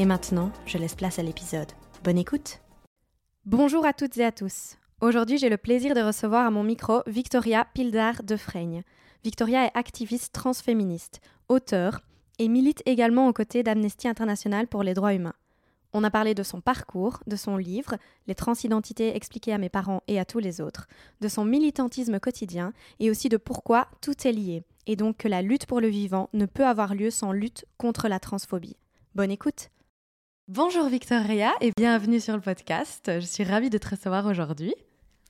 Et maintenant, je laisse place à l'épisode. Bonne écoute Bonjour à toutes et à tous. Aujourd'hui, j'ai le plaisir de recevoir à mon micro Victoria Pildar de Freigne. Victoria est activiste transféministe, auteure et milite également aux côtés d'Amnesty International pour les droits humains. On a parlé de son parcours, de son livre, Les transidentités expliquées à mes parents et à tous les autres, de son militantisme quotidien et aussi de pourquoi tout est lié, et donc que la lutte pour le vivant ne peut avoir lieu sans lutte contre la transphobie. Bonne écoute Bonjour Victoria et bienvenue sur le podcast. Je suis ravie de te recevoir aujourd'hui.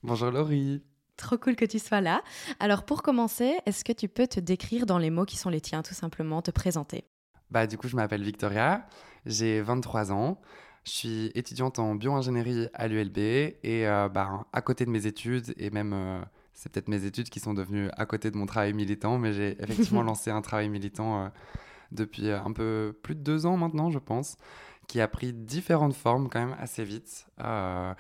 Bonjour Laurie. Trop cool que tu sois là. Alors pour commencer, est-ce que tu peux te décrire dans les mots qui sont les tiens, tout simplement, te présenter? Bah du coup, je m'appelle Victoria, j'ai 23 ans, je suis étudiante en bio-ingénierie à l'ULB et euh, bah, à côté de mes études et même euh, c'est peut-être mes études qui sont devenues à côté de mon travail militant, mais j'ai effectivement lancé un travail militant euh, depuis un peu plus de deux ans maintenant, je pense qui a pris différentes formes quand même assez vite. Euh,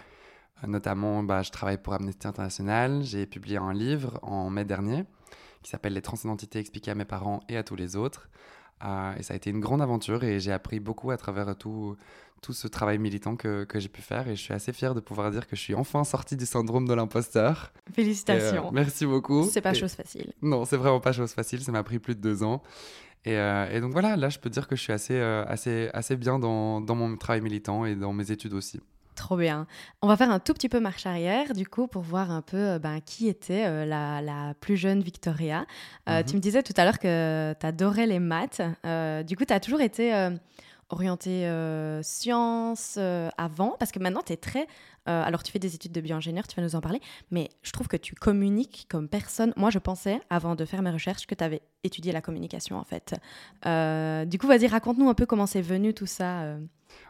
notamment, bah, je travaille pour Amnesty International. J'ai publié un livre en mai dernier qui s'appelle Les transidentités expliquées à mes parents et à tous les autres. Euh, et ça a été une grande aventure et j'ai appris beaucoup à travers tout, tout ce travail militant que, que j'ai pu faire. Et je suis assez fière de pouvoir dire que je suis enfin sortie du syndrome de l'imposteur. Félicitations. Euh, merci beaucoup. C'est pas chose facile. Non, c'est vraiment pas chose facile. Ça m'a pris plus de deux ans. Euh, et, donc voilà, là, je peux dire que je suis assez, euh, assez, assez bien dans, dans, mon travail militant et dans mes études aussi. Trop bien. On va faire un tout petit peu marche arrière, du coup, pour voir un peu euh, ben, qui était la, la, plus jeune Victoria. Mm-hmm. Tu me disais tout à l'heure que tu adorais les maths. du coup, tu as toujours été orientée euh, sciences euh, avant Parce que maintenant, tu es très... Euh, alors, tu fais des études de bio-ingénieur, tu vas nous en parler, mais je trouve que tu communiques comme personne. Moi, je pensais, avant de faire mes recherches, que tu avais étudié la communication, en fait. du coup, vas-y, raconte-nous un peu comment c'est venu tout ça.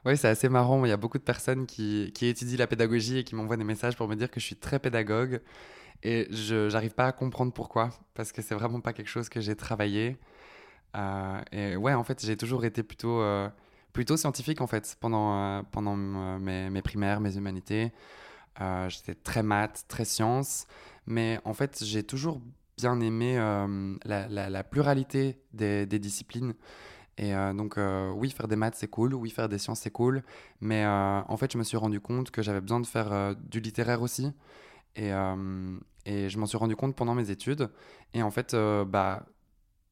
Oui, c'est assez marrant. Il y a beaucoup de personnes qui, qui étudient la pédagogie et qui m'envoient des messages pour me dire que je suis très pédagogue. Et je n'arrive pas à comprendre pourquoi, parce que c'est vraiment pas quelque chose que j'ai travaillé. et ouais, en fait, j'ai toujours été plutôt plutôt scientifique en fait pendant, euh, pendant euh, mes, mes, primaires, mes humanités. Euh, j'étais très maths, très sciences, mais en fait j'ai toujours bien aimé la, pluralité des, des disciplines. Et donc, oui, faire des maths, c'est cool. Oui, faire des sciences, c'est cool. Mais en fait, je me suis rendu compte que j'avais besoin de faire du littéraire aussi. Et, et je m'en suis rendu compte pendant mes études. Et en fait, bah,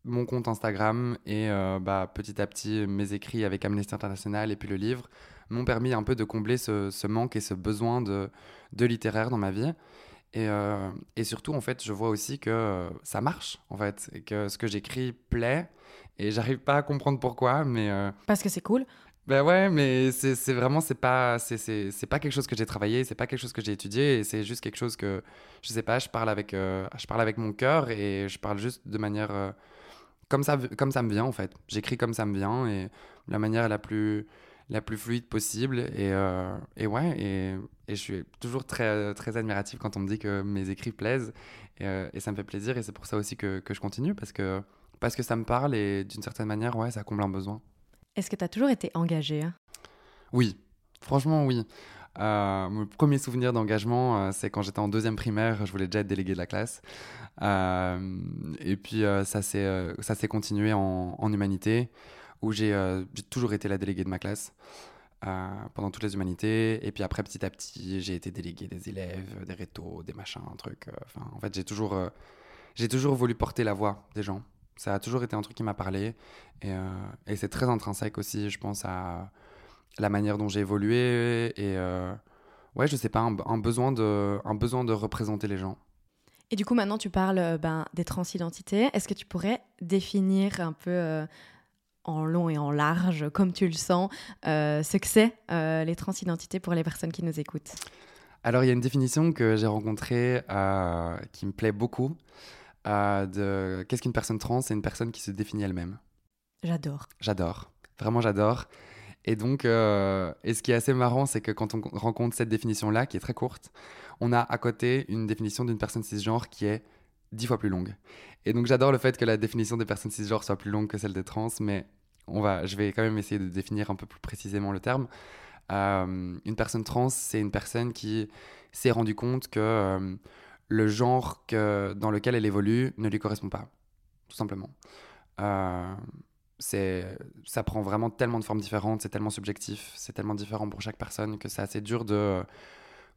mon compte Instagram et euh, bah, petit à petit mes écrits avec Amnesty International et puis le livre m'ont permis un peu de combler ce, manque et ce besoin de, de littéraire dans ma vie. Et, euh, et, surtout, en fait, je vois aussi que ça marche, en fait, et que ce que j'écris plaît. Et j'arrive pas à comprendre pourquoi, mais... Euh, Parce que c'est cool ben ouais, mais c'est vraiment, c'est pas, c'est pas quelque chose que j'ai travaillé, c'est pas quelque chose que j'ai étudié, c'est juste quelque chose que, je sais pas, je parle avec, je parle avec mon cœur et je parle juste de manière comme ça, comme ça me vient en fait. J'écris comme ça me vient et de la manière la plus, la plus fluide possible. Et, euh, et ouais, et, et, je suis toujours très, très admiratif quand on me dit que mes écrits plaisent. Et, euh, et ça me fait plaisir et c'est pour ça aussi que, que, je continue parce que, parce que ça me parle et d'une certaine manière, ouais, ça comble un besoin. Est-ce que tu as toujours été engagé hein? Oui, franchement, oui. Euh, mon premier souvenir d'engagement, euh, c'est quand j'étais en deuxième primaire, je voulais déjà être délégué de la classe. Euh, et puis ça s'est continué en, humanité, où j'ai toujours été la déléguée de ma classe. pendant toutes les humanités. Et puis après, petit à petit, j'ai été délégué des élèves, des rétos, des machins, un truc. En fait, j'ai toujours, j'ai toujours voulu porter la voix des gens. Ça a toujours été un truc qui m'a parlé. Et c'est très intrinsèque aussi, je pense, à, la manière dont j'ai évolué et euh, ouais, je sais pas, un, besoin de, un besoin de représenter les gens. Et du coup, maintenant, tu parles euh, ben, des transidentités. Est-ce que tu pourrais définir un peu euh, en long et en large, comme tu le sens, ce que c'est les transidentités pour les personnes qui nous écoutent? Alors, il y a une définition que j'ai rencontrée qui me plaît beaucoup. de qu'est-ce qu'une personne trans? C'est une personne qui se définit elle-même. J'adore. J'adore. Vraiment, j'adore. Et donc, euh, et ce qui est assez marrant, c'est que quand on rencontre cette définition-là, qui est très courte, on a à côté une définition d'une personne cisgenre qui est dix fois plus longue. Et donc, j'adore le fait que la définition des personnes cisgenres soit plus longue que celle des trans, mais on va, je vais quand même essayer de définir un peu plus précisément le terme. Euh, une personne trans, c'est une personne qui s'est rendu compte que euh, le genre que, dans lequel elle évolue ne lui correspond pas, tout simplement. Ça prend vraiment tellement de formes différentes, c'est tellement subjectif, c'est tellement différent pour chaque personne que c'est assez dur de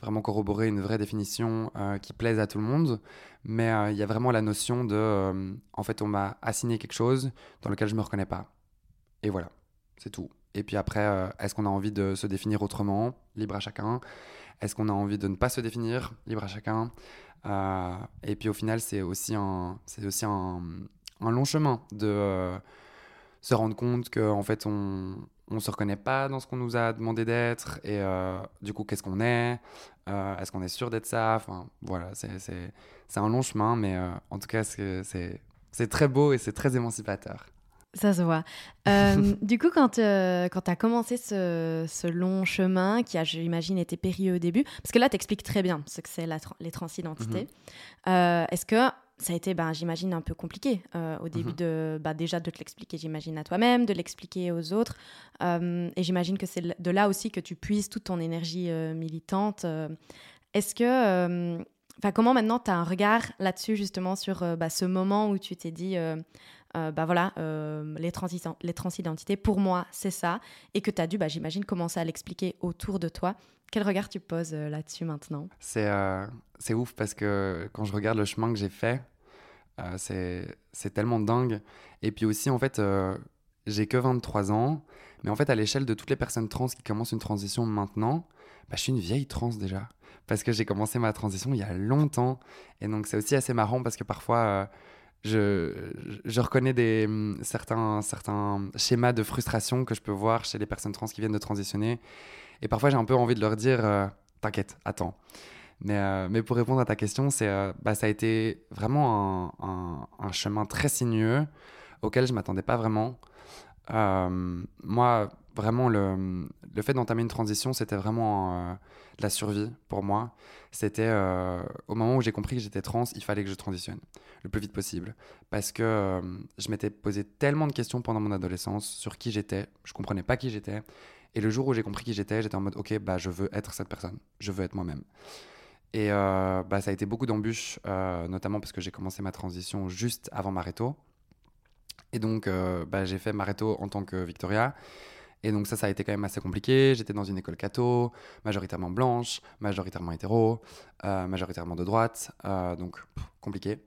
vraiment corroborer une vraie définition euh, qui plaise à tout le monde. Mais il y a vraiment la notion de, en fait, on m'a assigné quelque chose dans lequel je me reconnais pas. Et voilà, c'est tout. Et puis après, euh, est-ce qu'on a envie de se définir autrement Libre à chacun? Est-ce qu'on a envie de ne pas se définir Libre à chacun? Euh, et puis au final, c'est aussi un, c'est aussi un, long chemin de euh, se rendre compte qu'en en fait, on ne se reconnaît pas dans ce qu'on nous a demandé d'être. Et du coup, qu'est-ce qu'on est Est-ce qu'on est sûr d'être ça? Enfin, voilà, c'est, un long chemin, mais en tout cas, c'est, très beau et c'est très émancipateur. Ça se voit. Euh, du coup, quand, euh, quand tu as commencé ce, ce, long chemin, qui a, j'imagine, été périlleux au début, parce que là, tu expliques très bien ce que c'est les transidentités, mhm. euh, est-ce que ça a été, ben, j'imagine, un peu compliqué au début mhm. de, bah, déjà de te l'expliquer, j'imagine, à toi-même, de l'expliquer aux autres. et j'imagine que c'est de là aussi que tu puises toute ton énergie militante. Est-ce que... Enfin, comment maintenant tu as un regard là-dessus, justement, sur bah, ce moment où tu t'es dit euh, bah voilà, euh, les, transidentités, pour moi, c'est ça, et que tu as dû, bah, j'imagine, commencer à l'expliquer autour de toi. Quel regard tu poses euh, là-dessus maintenant? C'est c'est ouf parce que quand je regarde le chemin que j'ai fait, c'est tellement dingue. Et puis aussi, en fait, j'ai que 23 ans, mais en fait, à l'échelle de toutes les personnes trans qui commencent une transition maintenant, bah, je suis une vieille trans déjà. Parce que j'ai commencé ma transition il y a longtemps. Et donc, c'est aussi assez marrant parce que parfois je, je, reconnais des, hum, certains, certains schémas de frustration que je peux voir chez les personnes trans qui viennent de transitionner. Et parfois, j'ai un peu envie de leur dire euh, T'inquiète, attends. Mais, euh, mais, pour répondre à ta question, euh, bah, ça a été vraiment un, un, chemin très sinueux auquel je ne m'attendais pas vraiment. Moi, vraiment, le, le fait d'entamer une transition, c'était vraiment la survie pour moi. C'était au moment où j'ai compris que j'étais trans, il fallait que je transitionne le plus vite possible. Parce que euh, je m'étais posé tellement de questions pendant mon adolescence sur qui j'étais. Je comprenais pas qui j'étais. Et le jour où j'ai compris qui j'étais, j'étais en mode, ok, bah, je veux être cette personne. Je veux être moi-même. Et euh, bah, ça a été beaucoup d'embûches, euh, notamment parce que j'ai commencé ma transition juste avant Mareto. Et donc, bah, j'ai fait Mareto en tant que Victoria. Et donc ça, ça a été quand même assez compliqué. J'étais dans une école catho, majoritairement blanche, majoritairement hétéro, euh, majoritairement de droite, euh, donc compliqué.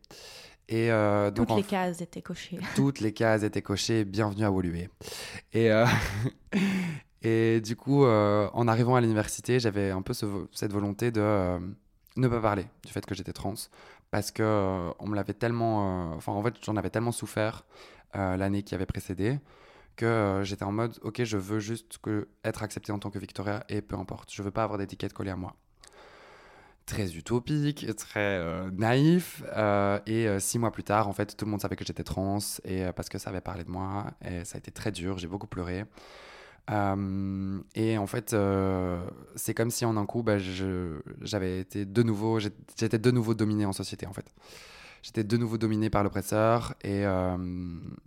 Et euh, donc, toutes les cases étaient cochées. Toutes les cases étaient cochées. Bienvenue à Woluwe. Et et du coup, en arrivant à l'université, j'avais un peu cette volonté de ne pas parler du fait que j'étais trans parce que on me l'avait tellement, enfin en fait, j'en avais tellement souffert l'année qui avait précédé que euh, j'étais en mode, ok, je veux juste être accepté en tant que Victoria et peu importe, je veux pas avoir d'étiquette collée à moi. Très utopique, très euh, naïf. Euh, et six mois plus tard, en fait, tout le monde savait que j'étais trans et parce que ça avait parlé de moi et ça a été très dur. J'ai beaucoup pleuré. et en fait, c'est comme si en un coup, bah, j'avais été de nouveau, j'étais de nouveau dominé en société, en fait j'étais de nouveau dominé par l'oppresseur, et euh,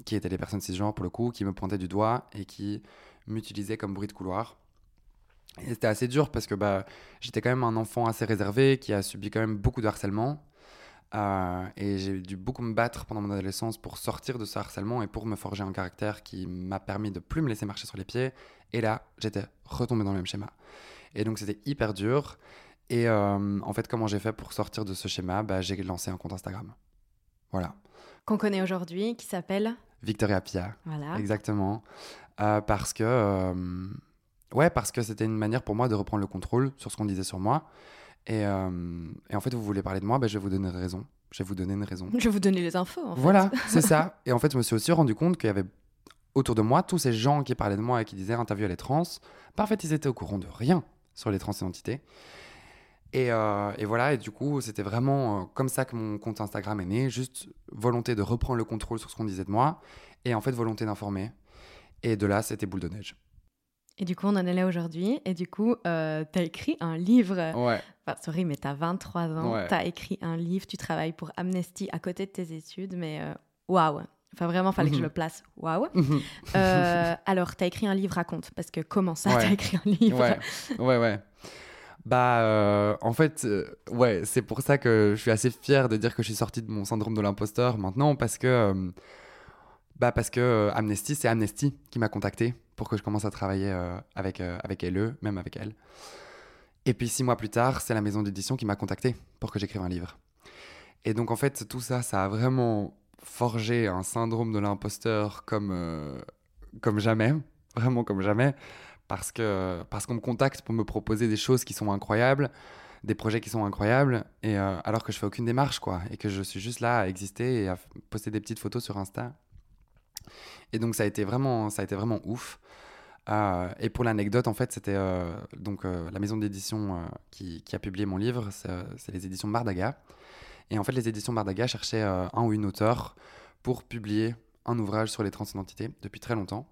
qui étaient les personnes cisgenres pour le coup, qui me pointaient du doigt et qui m'utilisaient comme bruit de couloir. Et c'était assez dur parce que bah, j'étais quand même un enfant assez réservé qui a subi quand même beaucoup de harcèlement. Euh, et j'ai dû beaucoup me battre pendant mon adolescence pour sortir de ce harcèlement et pour me forger un caractère qui m'a permis de plus me laisser marcher sur les pieds. Et là, j'étais retombé dans le même schéma. Et donc c'était hyper dur. Et euh, en fait, comment j'ai fait pour sortir de ce schéma? Bah, J'ai lancé un compte Instagram. Voilà. Qu'on connaît aujourd'hui, qui s'appelle Victoria Pia. Voilà. Exactement. Euh, parce que, euh, ouais, parce que c'était une manière pour moi de reprendre le contrôle sur ce qu'on disait sur moi. Et, euh, et, en fait, vous voulez parler de moi, ben, je vais vous donner raison. Je vais vous donner une raison. Je vais vous donner les infos. En. Voilà, c'est ça. Et en fait, je me suis aussi rendu compte qu'il y avait autour de moi tous ces gens qui parlaient de moi et qui disaient elle est trans. en fait, ils étaient au courant de rien sur les transidentités. Euh, et, voilà, et du coup, c'était vraiment euh, comme ça que mon compte Instagram est né, juste volonté de reprendre le contrôle sur ce qu'on disait de moi, et en fait, volonté d'informer. Et de là, c'était boule de neige. Et du coup, on en est là aujourd'hui. Et du coup, euh, tu as écrit un livre. Ouais. Enfin, sorry, mais tu as 23 ans. Ouais. Tu as écrit un livre. Tu travailles pour Amnesty à côté de tes études. Mais euh, waouh! Enfin, vraiment, fallait que je Mhm. le place. Waouh! Euh, alors, tu as écrit un livre, raconte. Parce que comment ça, Ouais. tu as écrit un livre? Ouais, ouais, ouais. Bah, euh, en fait, euh, ouais, c'est pour ça que je suis assez fier de dire que je suis sorti de mon syndrome de l'imposteur maintenant, parce que, euh, bah, parce que Amnesty, c'est Amnesty qui m'a contacté pour que je commence à travailler avec, avec elle, même avec elle. Et puis six mois plus tard, c'est la maison d'édition qui m'a contacté pour que j'écrive un livre. Et donc, en fait, tout ça, ça a vraiment forgé un syndrome de l'imposteur comme, comme jamais, vraiment comme jamais parce que parce qu'on me contacte pour me proposer des choses qui sont incroyables, des projets qui sont incroyables, et euh, alors que je fais aucune démarche quoi, et que je suis juste là à exister et à poster des petites photos sur Insta. Et donc ça a été vraiment ça a été vraiment ouf. Euh, et pour l'anecdote, en fait, c'était euh, donc la maison d'édition qui, qui a publié mon livre, c'est les éditions Bardaga. Et en fait, les éditions Bardaga cherchaient un ou une auteur pour publier un ouvrage sur les transidentités depuis très longtemps.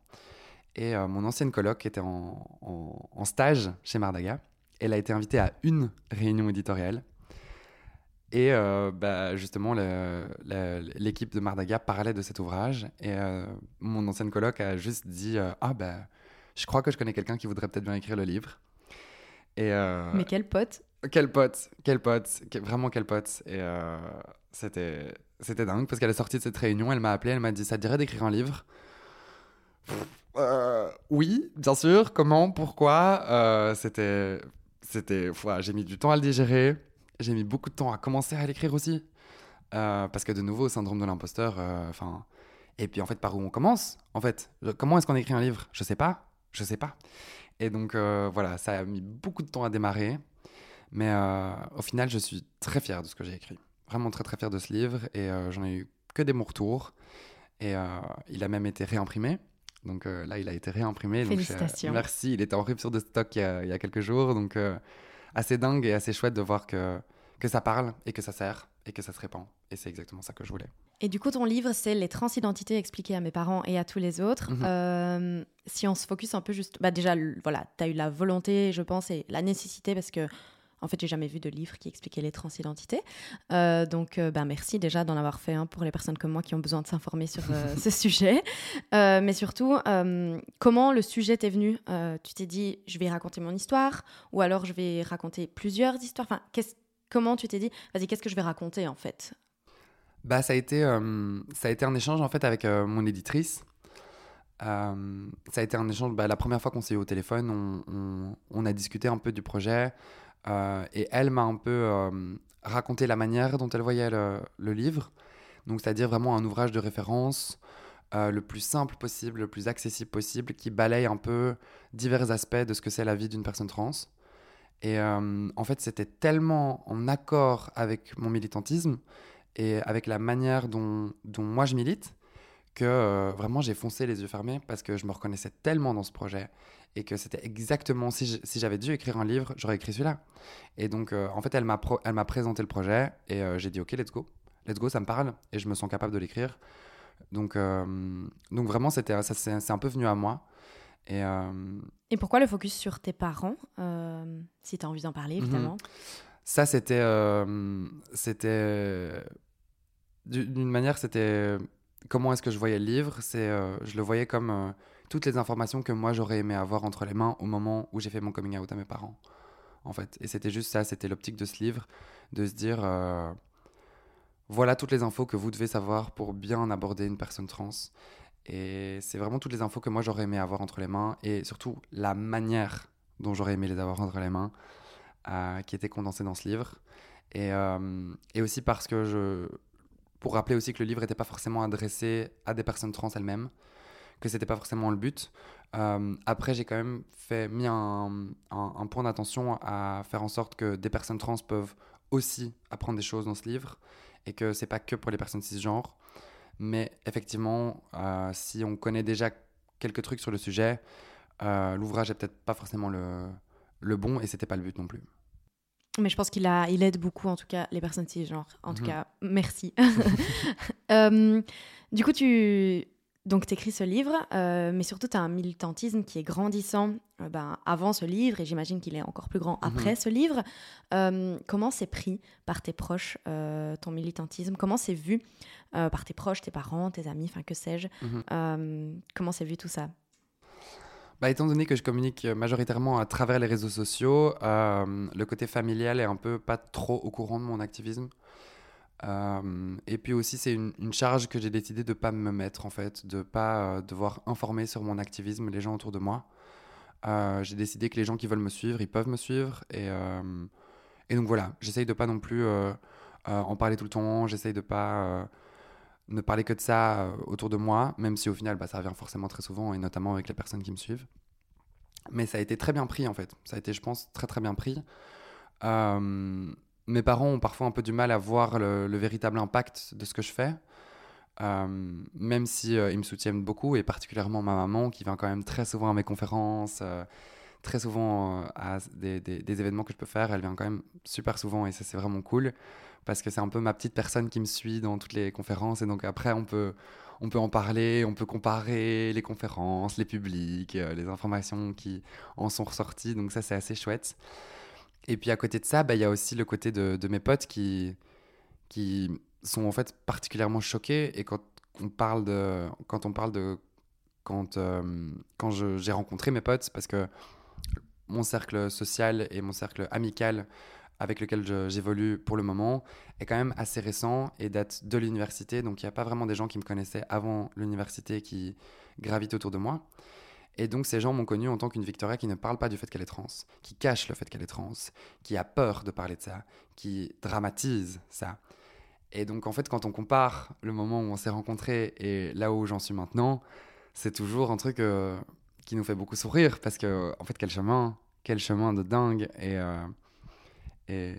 Et euh, mon ancienne coloc était en, en- en stage chez Mardaga. Elle a été invitée à une réunion éditoriale. Et euh, bah, justement, l'équipe de Mardaga parlait de cet ouvrage. Et euh, mon ancienne coloc a juste dit Ah, bah, je crois que je connais quelqu'un qui voudrait peut-être bien écrire le livre. Et, Mais quel pote quel pote, quel pote, vraiment quel pote. Et c'était, c'était dingue parce qu'elle est sortie de cette réunion, elle m'a appelé, elle m'a dit Ça te dirait d'écrire un livre? Pff, euh, Oui, bien sûr. Comment Pourquoi Euh, C'était. c'était j'ai mis du temps à le digérer. J'ai mis beaucoup de temps à commencer à l'écrire aussi. Euh, parce que de nouveau, syndrome de l'imposteur. et puis en fait, par où on commence En fait, comment est-ce qu'on écrit un livre? Je sais pas. Je sais pas. Et donc voilà, ça a mis beaucoup de temps à démarrer. Mais au final, je suis très fier de ce que j'ai écrit. Vraiment très très fier de ce livre. Et j'en ai eu que des bons retours. Et il a même été réimprimé. Donc euh, là, il a été réimprimé. Donc, je- Félicitations. merci. Il était en rupture de stock il y a, il y a quelques jours. Donc euh, assez dingue et assez chouette de voir que, que ça parle et que ça sert et que ça se répand. Et c'est exactement ça que je voulais. Et du coup, ton livre, c'est Les transidentités expliquées à mes parents et à tous les autres. Mhm. Euh, si on se focus un peu juste. Bah, déjà, voilà, tu as eu la volonté, je pense, et la nécessité, parce que, en fait, j'ai jamais vu de livre qui expliquait les transidentités. Euh, donc, euh, bah, merci déjà d'en avoir fait un pour les personnes comme moi qui ont besoin de s'informer sur euh, ce sujet. Euh, mais surtout, comment le sujet t'est venu? Tu t'es dit, je vais raconter mon histoire, ou alors je vais raconter plusieurs histoires. Enfin, comment tu t'es dit, vas-y, qu'est-ce que je vais raconter en fait? Bah, ça a été, ça a été un échange en fait avec mon éditrice. Euh, ça a été un échange. bah, la première fois qu'on s'est eu au téléphone, on, on- on a discuté un peu du projet euh, et elle m'a un peu euh, raconté la manière dont elle voyait le, livre. Donc, c'est-à-dire vraiment un ouvrage de référence euh, le plus simple possible, le plus accessible possible, qui balaye un peu divers aspects de ce que c'est la vie d'une personne trans. Et en fait, c'était tellement en accord avec mon militantisme et avec la manière dont moi je milite que euh, vraiment j'ai foncé les yeux fermés parce que je me reconnaissais tellement dans ce projet et que c'était exactement si j'avais dû écrire un livre j'aurais écrit celui-là et donc euh, en fait elle m'a pro- elle m'a présenté le projet et euh, j'ai dit ok let's go let's go ça me parle et je me sens capable de l'écrire donc donc vraiment c'était ça c'est un peu venu à moi et Et pourquoi le focus sur tes parents Si tu as envie d'en parler, Mhm. évidemment? Ça, c'était. c'était. du- D'une manière, c'était. Comment est-ce que je voyais le livre C'est, euh, Je le voyais comme euh, toutes les informations que moi j'aurais aimé avoir entre les mains au moment où j'ai fait mon coming out à mes parents. En fait. Et c'était juste ça, c'était l'optique de ce livre, de se dire. euh, voilà toutes les infos que vous devez savoir pour bien aborder une personne trans. Et c'est vraiment toutes les infos que moi j'aurais aimé avoir entre les mains et surtout la manière dont j'aurais aimé les avoir entre les mains qui était condensée dans ce livre. Et aussi parce que je. Pour rappeler aussi que le livre n'était pas forcément adressé à des personnes trans elles-mêmes, que c'était pas forcément le but. Euh, après, j'ai quand même fait, mis un, point d'attention à faire en sorte que des personnes trans peuvent aussi apprendre des choses dans ce livre et que c'est pas que pour les personnes cisgenres. Mais effectivement, euh, si on connaît déjà quelques trucs sur le sujet, euh, l'ouvrage est peut-être pas forcément le, le bon et c'était pas le but non plus. Mais je pense qu'il a, il aide beaucoup, en tout cas, les personnes cisgenres. En tout Mhm. cas, merci. Euh, du coup, tu Donc, écris ce livre, euh, mais surtout, tu as un militantisme qui est grandissant euh, ben, avant ce livre, et j'imagine qu'il est encore plus grand après mhm. ce livre. Comment c'est pris par tes proches, ton militantisme? Comment c'est vu par tes proches, tes parents, tes amis, enfin, que sais-je? Mhm. Comment c'est vu tout ça? Bah, étant donné que je communique majoritairement à travers les réseaux sociaux, le côté familial est un peu pas trop au courant de mon activisme. Euh, et puis aussi, c'est une, charge que j'ai décidé de ne pas me mettre, en fait, de ne pas euh, devoir informer sur mon activisme les gens autour de moi. Euh, j'ai décidé que les gens qui veulent me suivre, ils peuvent me suivre. Et, et donc voilà, j'essaye de pas non plus en parler tout le temps, j'essaye de pas ne parler que de ça autour de moi, même si au final, bah, ça revient forcément très souvent, et notamment avec les personnes qui me suivent. Mais ça a été très bien pris, en fait. Ça a été, je pense, très très bien pris mes parents ont parfois un peu du mal à voir le, véritable impact de ce que je fais. Euh, même si euh, ils me soutiennent beaucoup et particulièrement ma maman qui vient quand même très souvent à mes conférences, euh, très souvent à des, des, événements que je peux faire, elle vient quand même super souvent et ça c'est vraiment cool parce que c'est un peu ma petite personne qui me suit dans toutes les conférences et donc après on peut on peut en parler, on peut comparer les conférences, les publics, les informations qui en sont ressorties donc ça c'est assez chouette. Et puis à côté de ça, bah, il y a aussi le côté de, de, mes potes qui, qui sont en fait particulièrement choqués. Et quand on parle de. Quand on parle de quand, euh, quand j'ai rencontré mes potes, parce que mon cercle social et mon cercle amical avec lequel j'évolue pour le moment est quand même assez récent et date de l'université. Donc il n'y a pas vraiment des gens qui me connaissaient avant l'université qui gravitent autour de moi. Et donc ces gens m'ont connu en tant qu'une Victoria qui ne parle pas du fait qu'elle est trans, qui cache le fait qu'elle est trans, qui a peur de parler de ça, qui dramatise ça. Et donc en fait quand on compare le moment où on s'est rencontrés et là où j'en suis maintenant, c'est toujours un truc euh, qui nous fait beaucoup sourire parce que en fait quel chemin, quel chemin de dingue et, euh, et,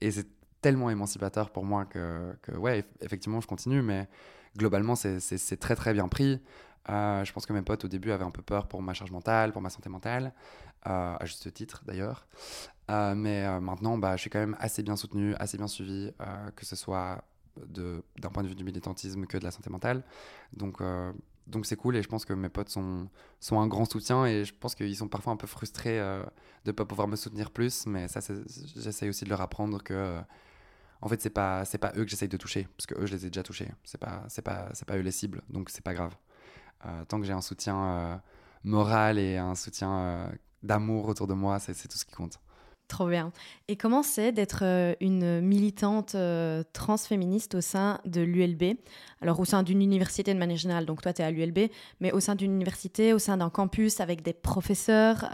et c'est tellement émancipateur pour moi que, que, ouais effectivement je continue mais globalement c'est très très bien pris. Euh, je pense que mes potes au début avaient un peu peur pour ma charge mentale, pour ma santé mentale, euh, à juste titre d'ailleurs. Mais maintenant, bah, je suis quand même assez bien soutenu, assez bien suivi, que ce soit d'un point de vue du militantisme que de la santé mentale. Donc, donc c'est cool et je pense que mes potes sont, sont un grand soutien et je pense qu'ils sont parfois un peu frustrés de ne pas pouvoir me soutenir plus. Mais ça, j'essaye aussi de leur apprendre que en fait, c'est pas, pas eux que j'essaye de toucher, parce que eux, je les ai déjà touchés. C'est pas, pas, pas eux les cibles, donc c'est pas grave. Euh, tant que j'ai un soutien euh, moral et un soutien euh, d'amour autour de moi, c'est tout ce qui compte. Trop bien. Et comment c'est d'être une militante transféministe au sein de l'ULB Alors au sein d'une université de manière générale, donc toi tu es à l'ULB, mais au sein d'une université, au sein d'un campus avec des professeurs,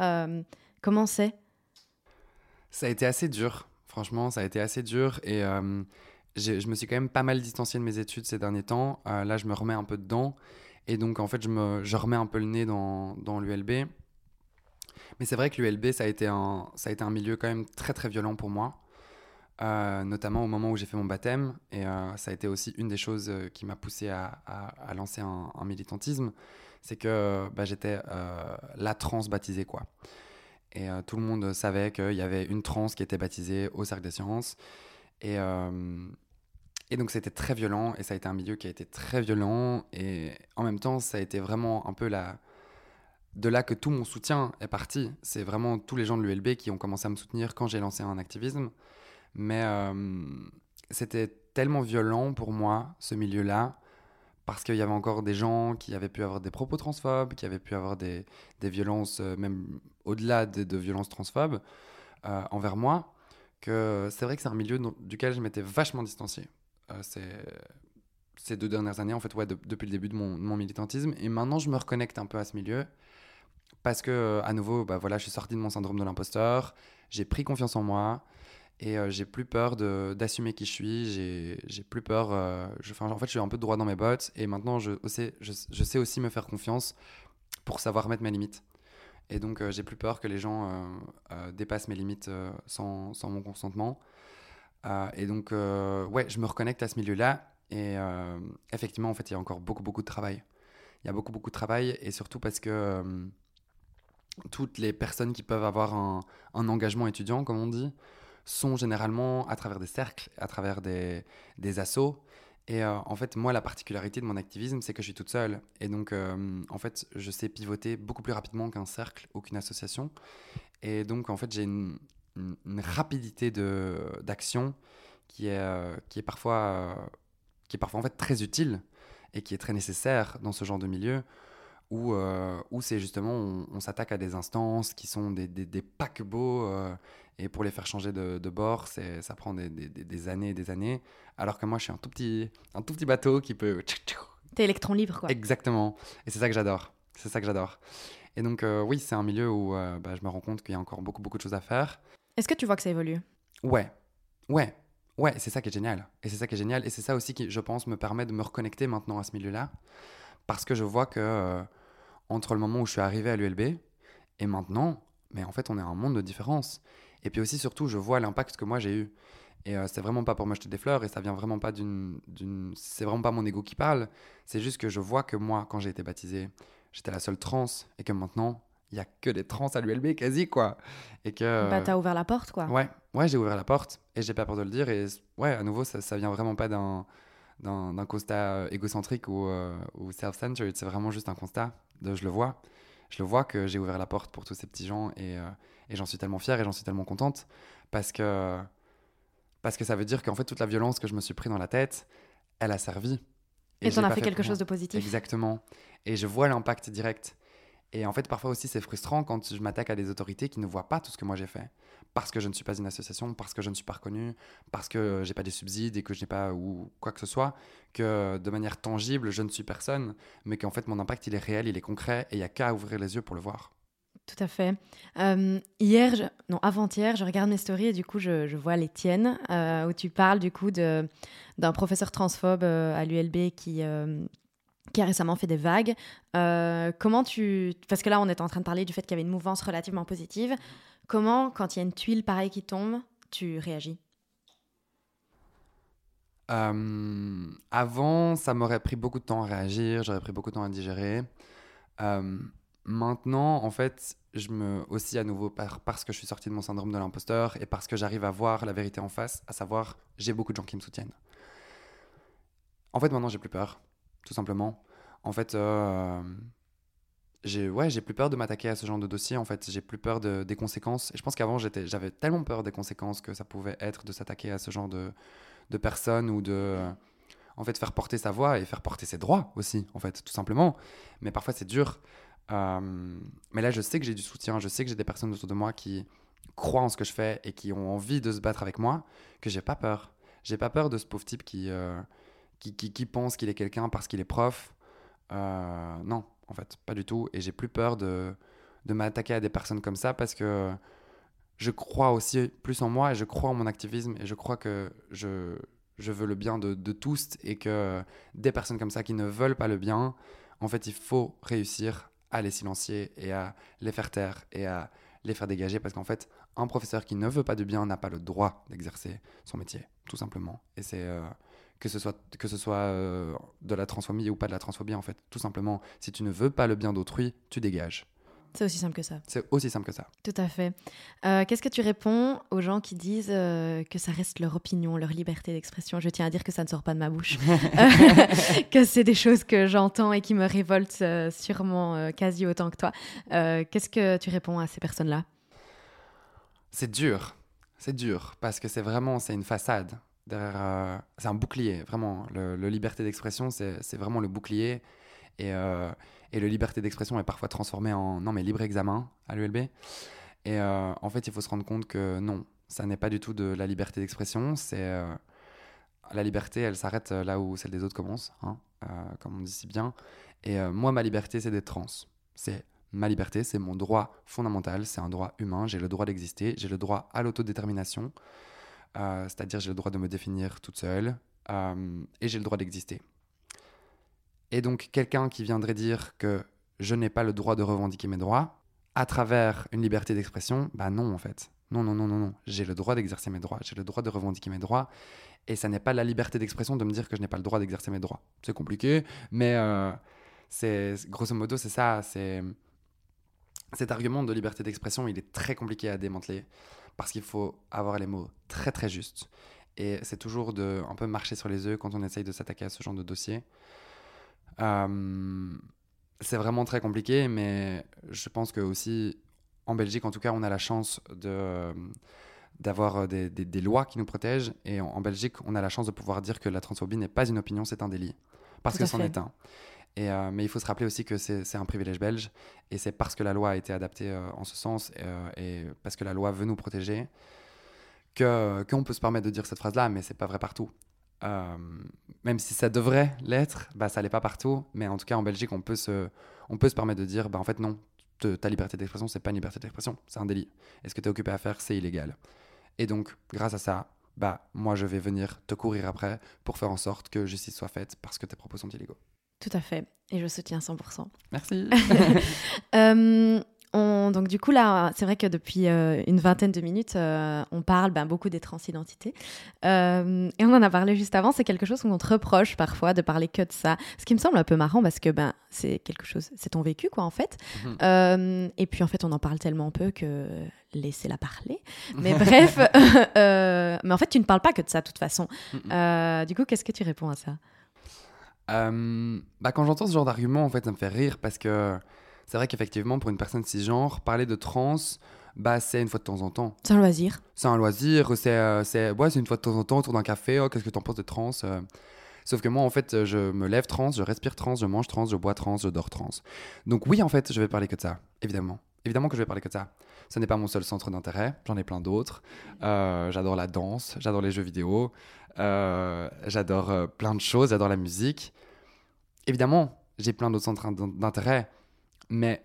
comment c'est? Ça a été assez dur, franchement, ça a été assez dur et je me suis quand même pas mal distancié de mes études ces derniers temps. là je me remets un peu dedans et donc, en fait, je, me, je remets un peu le nez dans l'ULB. Mais c'est vrai que l'ULB, ça, a été un, ça a été un milieu quand même très, très violent pour moi. Euh, notamment au moment où j'ai fait mon baptême. Et euh, ça a été aussi une des choses euh, qui m'a poussé à, à, lancer un, militantisme. C'est que bah, j'étais la trans baptisée, quoi. Et tout le monde savait qu'il y avait une trans qui était baptisée au Cercle des Sciences. Et, et donc c'était très violent et ça a été un milieu qui a été très violent et en même temps ça a été vraiment un peu la... de là que tout mon soutien est parti. C'est vraiment tous les gens de l'ULB qui ont commencé à me soutenir quand j'ai lancé un activisme. Mais euh, c'était tellement violent pour moi ce milieu-là parce qu'il y avait encore des gens qui avaient pu avoir des propos transphobes, qui avaient pu avoir des, des violences, euh, même au-delà de, violences transphobes euh, envers moi, que c'est vrai que c'est un milieu duquel je m'étais vachement distancié. Euh, ces deux dernières années, en fait, ouais, depuis le début de mon, militantisme. Et maintenant, je me reconnecte un peu à ce milieu parce que, à nouveau, bah, voilà, je suis sorti de mon syndrome de l'imposteur, j'ai pris confiance en moi et euh, j'ai plus peur d'assumer qui je suis, j'ai plus peur. Euh, en fait, je suis un peu droit dans mes bottes et maintenant, je, sais, je, je sais aussi me faire confiance pour savoir mettre mes limites. Et donc, j'ai plus peur que les gens dépassent mes limites sans, sans, mon consentement. Euh, et donc, euh, ouais, je me reconnecte à ce milieu-là. Et euh, effectivement, en fait, il y a encore beaucoup, beaucoup de travail. Il y a beaucoup, beaucoup de travail. Et surtout parce que toutes les personnes qui peuvent avoir un, engagement étudiant, comme on dit, sont généralement à travers des cercles, à travers des, des. Et euh, en fait, moi, la particularité de mon activisme, c'est que je suis toute seule. Et donc, euh, en fait, je sais pivoter beaucoup plus rapidement qu'un cercle ou qu'une association. Et donc, en fait, j'ai une, une, rapidité d'action qui est, euh, qui est parfois, qui est parfois en fait très utile et qui est très nécessaire dans ce genre de milieu où, où c'est justement, on, s'attaque à des instances qui sont des, des, des paquebots et pour les faire changer de, de bord, ça prend des, des, années et des années. Alors que moi, je suis un tout petit, un tout petit bateau qui peut. T'es électron libre, quoi. Exactement. Et c'est ça que j'adore. C'est ça que j'adore. Et donc, euh, oui, c'est un milieu où euh, bah, je me rends compte qu'il y a encore beaucoup, beaucoup de choses à faire. Est-ce que tu vois que ça évolue? Ouais. Ouais. Ouais, c'est ça qui est génial. Et c'est ça qui est génial. Et c'est ça aussi qui, je pense, me permet de me reconnecter maintenant à ce milieu-là. Parce que je vois que euh, entre le moment où je suis arrivé à l'ULB et maintenant, mais en fait, on est un monde de différence. Et puis aussi, surtout, je vois l'impact que moi j'ai eu. Et euh, c'est vraiment pas pour me jeter des fleurs et ça vient vraiment pas d'une. C'est vraiment pas mon ego qui parle. C'est juste que je vois que moi, quand j'ai été baptisé, j'étais la seule trans et que maintenant, il y a que des trans à l'ULB quasi, quoi. Et que. Bah, t'as ouvert la porte, quoi. Ouais, ouais, j'ai ouvert la porte et j'ai pas peur de le dire. Et ouais, à nouveau, ça, ça vient vraiment pas d'un d'un constat euh, égocentrique ou, euh, ou self-centered. C'est vraiment juste un constat. De, je le vois. Je le vois que j'ai ouvert la porte pour tous ces petits gens et, et j'en suis tellement fière et j'en suis tellement contente parce que, parce que ça veut dire qu'en fait, toute la violence que je me suis pris dans la tête, elle a servi. Et t'en as fait quelque chose de positif. Exactement. Et je vois l'impact direct. Et en fait, parfois aussi, c'est frustrant quand je m'attaque à des autorités qui ne voient pas tout ce que moi j'ai fait. Parce que je ne suis pas une association, parce que je ne suis pas reconnu, parce que j'ai pas des subsides et que je n'ai pas ou quoi que ce soit, que de manière tangible, je ne suis personne, mais qu'en fait, mon impact, il est réel, il est concret et il n'y a qu'à ouvrir les yeux pour le voir. Tout à fait. Euh, hier, non, avant-hier, je regarde mes stories et du coup, je, vois les tiennes, euh, où tu parles du coup d'un professeur transphobe euh, à l'ULB qui, qui a récemment fait des vagues. comment tu... Parce que là, on est en train de parler du fait qu'il y avait une mouvance relativement positive. Comment, quand il y a une tuile pareille qui tombe, tu réagis? Avant, ça m'aurait pris beaucoup de temps à réagir, j'aurais pris beaucoup de temps à digérer. Maintenant, en fait, je me aussi à nouveau parce que je suis sorti de mon syndrome de l'imposteur et parce que j'arrive à voir la vérité en face, à savoir j'ai beaucoup de gens qui me soutiennent. En fait, maintenant j'ai plus peur, tout simplement. En fait, euh, j'ai ouais, j'ai plus peur de m'attaquer à ce genre de dossier. En fait, j'ai plus peur de, des conséquences. Et je pense qu'avant j'étais, j'avais tellement peur des conséquences que ça pouvait être de s'attaquer à ce genre de, de personnes ou de en fait faire porter sa voix et faire porter ses droits aussi, en fait, tout simplement. Mais parfois c'est dur. Euh, mais là, je sais que j'ai du soutien, je sais que j'ai des personnes autour de moi qui croient en ce que je fais et qui ont envie de se battre avec moi, que j'ai pas peur. J'ai pas peur de ce pauvre type qui, qui, qui, pense qu'il est quelqu'un parce qu'il est prof. Euh, non, en fait, pas du tout. Et j'ai plus peur de, de m'attaquer à des personnes comme ça parce que je crois aussi plus en moi et je crois en mon activisme et je crois que je, je veux le bien de, de tous et que des personnes comme ça qui ne veulent pas le bien, en fait, il faut réussir à les silencier et à les faire taire et à les faire dégager parce qu'en fait, un professeur qui ne veut pas du bien n'a pas le droit d'exercer son métier, tout simplement. Et c'est euh, que ce soit, que ce soit euh, de la transphobie ou pas de la transphobie, en fait, tout simplement. Si tu ne veux pas le bien d'autrui, tu dégages. C'est aussi simple que ça. C'est aussi simple que ça. Tout à fait. Euh, qu'est-ce que tu réponds aux gens qui disent euh, que ça reste leur opinion, leur liberté d'expression? Je tiens à dire que ça ne sort pas de ma bouche, que c'est des choses que j'entends et qui me révoltent euh, sûrement quasi autant que toi. Qu'est-ce que tu réponds à ces personnes-là? C'est dur. C'est dur parce que c'est vraiment c'est une façade. Derrière, c'est un bouclier, vraiment. Le, liberté d'expression, c'est vraiment le bouclier. Et et le liberté d'expression est parfois transformé en non mais libre examen à l'ULB. Et euh, en fait, il faut se rendre compte que non, ça n'est pas du tout de la liberté d'expression. C'est euh, la liberté, elle s'arrête là où celle des autres commence, hein, euh, comme on dit si bien. Et moi, ma liberté, c'est d'être trans. C'est ma liberté, c'est mon droit fondamental, c'est un droit humain. J'ai le droit d'exister, j'ai le droit à l'autodétermination, c'est-à-dire j'ai le droit de me définir toute seule et j'ai le droit d'exister. Et donc quelqu'un qui viendrait dire que je n'ai pas le droit de revendiquer mes droits à travers une liberté d'expression, bah non en fait. Non, non, non, non, non. J'ai le droit d'exercer mes droits, j'ai le droit de revendiquer mes droits. Et ça n'est pas la liberté d'expression de me dire que je n'ai pas le droit d'exercer mes droits. C'est compliqué, mais euh, c'est grosso modo, c'est ça. C'est cet argument de liberté d'expression, il est très compliqué à démanteler parce qu'il faut avoir les mots très très justes Et c'est toujours de un peu marcher sur les œufs quand on essaye de s'attaquer à ce genre de dossier. Euh, c'est vraiment très compliqué, mais je pense que aussi en Belgique, en tout cas, on a la chance de d'avoir des, des, lois qui nous protègent. Et en, Belgique, on a la chance de pouvoir dire que la transphobie n'est pas une opinion, c'est un délit. Parce que c'en est un. Euh, mais il faut se rappeler aussi que c'est un privilège belge. Et c'est parce que la loi a été adaptée euh, en ce sens et parce que la loi veut nous protéger qu'on peut se permettre de dire cette phrase-là, mais c'est pas vrai partout. Euh, même si ça devrait l'être, bah, ça l'est pas partout. Mais en tout cas, en Belgique, on peut se, on peut se permettre de dire, bah, en fait, non, ta liberté d'expression, c'est pas une liberté d'expression, c'est un délit. Et ce que tu es occupé à faire, c'est illégal. Et donc, grâce à ça, bah, moi, je vais venir te courir après pour faire en sorte que justice soit faite parce que tes propos sont illégaux. Tout à fait. Et je soutiens 100%. Merci. euh, donc du coup là, c'est vrai que depuis euh, une vingtaine de minutes, euh, on parle ben, beaucoup des transidentités. Euh, et on en a parlé juste avant, c'est quelque chose qu'on te reproche parfois de parler que de ça. Ce qui me semble un peu marrant parce que ben, c'est quelque chose, c'est ton vécu quoi en fait. Mhm. et puis en fait, on en parle tellement peu que laissez-la parler. Mais bref, mais en fait, tu ne parles pas que de ça de toute façon. du coup, qu'est-ce que tu réponds à ça? Bah, Quand j'entends ce genre d'argument, en fait, ça me fait rire parce que c'est vrai qu'effectivement, pour une personne cisgenre, parler de trans, bah, c'est une fois de temps en temps. C'est un loisir. C'est un loisir, c'est euh, c'est ouais, une fois de temps en temps autour d'un café, oh, qu'est-ce que tu en penses de trans euh? Sauf que moi, en fait, je me lève trans, je respire trans, je mange trans, je bois trans, je dors trans. Donc oui, en fait, je vais parler que de ça, évidemment. Évidemment que je vais parler que de ça. Ce n'est pas mon seul centre d'intérêt, j'en ai plein d'autres. Euh, j'adore la danse, j'adore les jeux vidéo, j'adore plein de choses, j'adore la musique. Évidemment, j'ai plein d'autres centres d'intérêt, mais,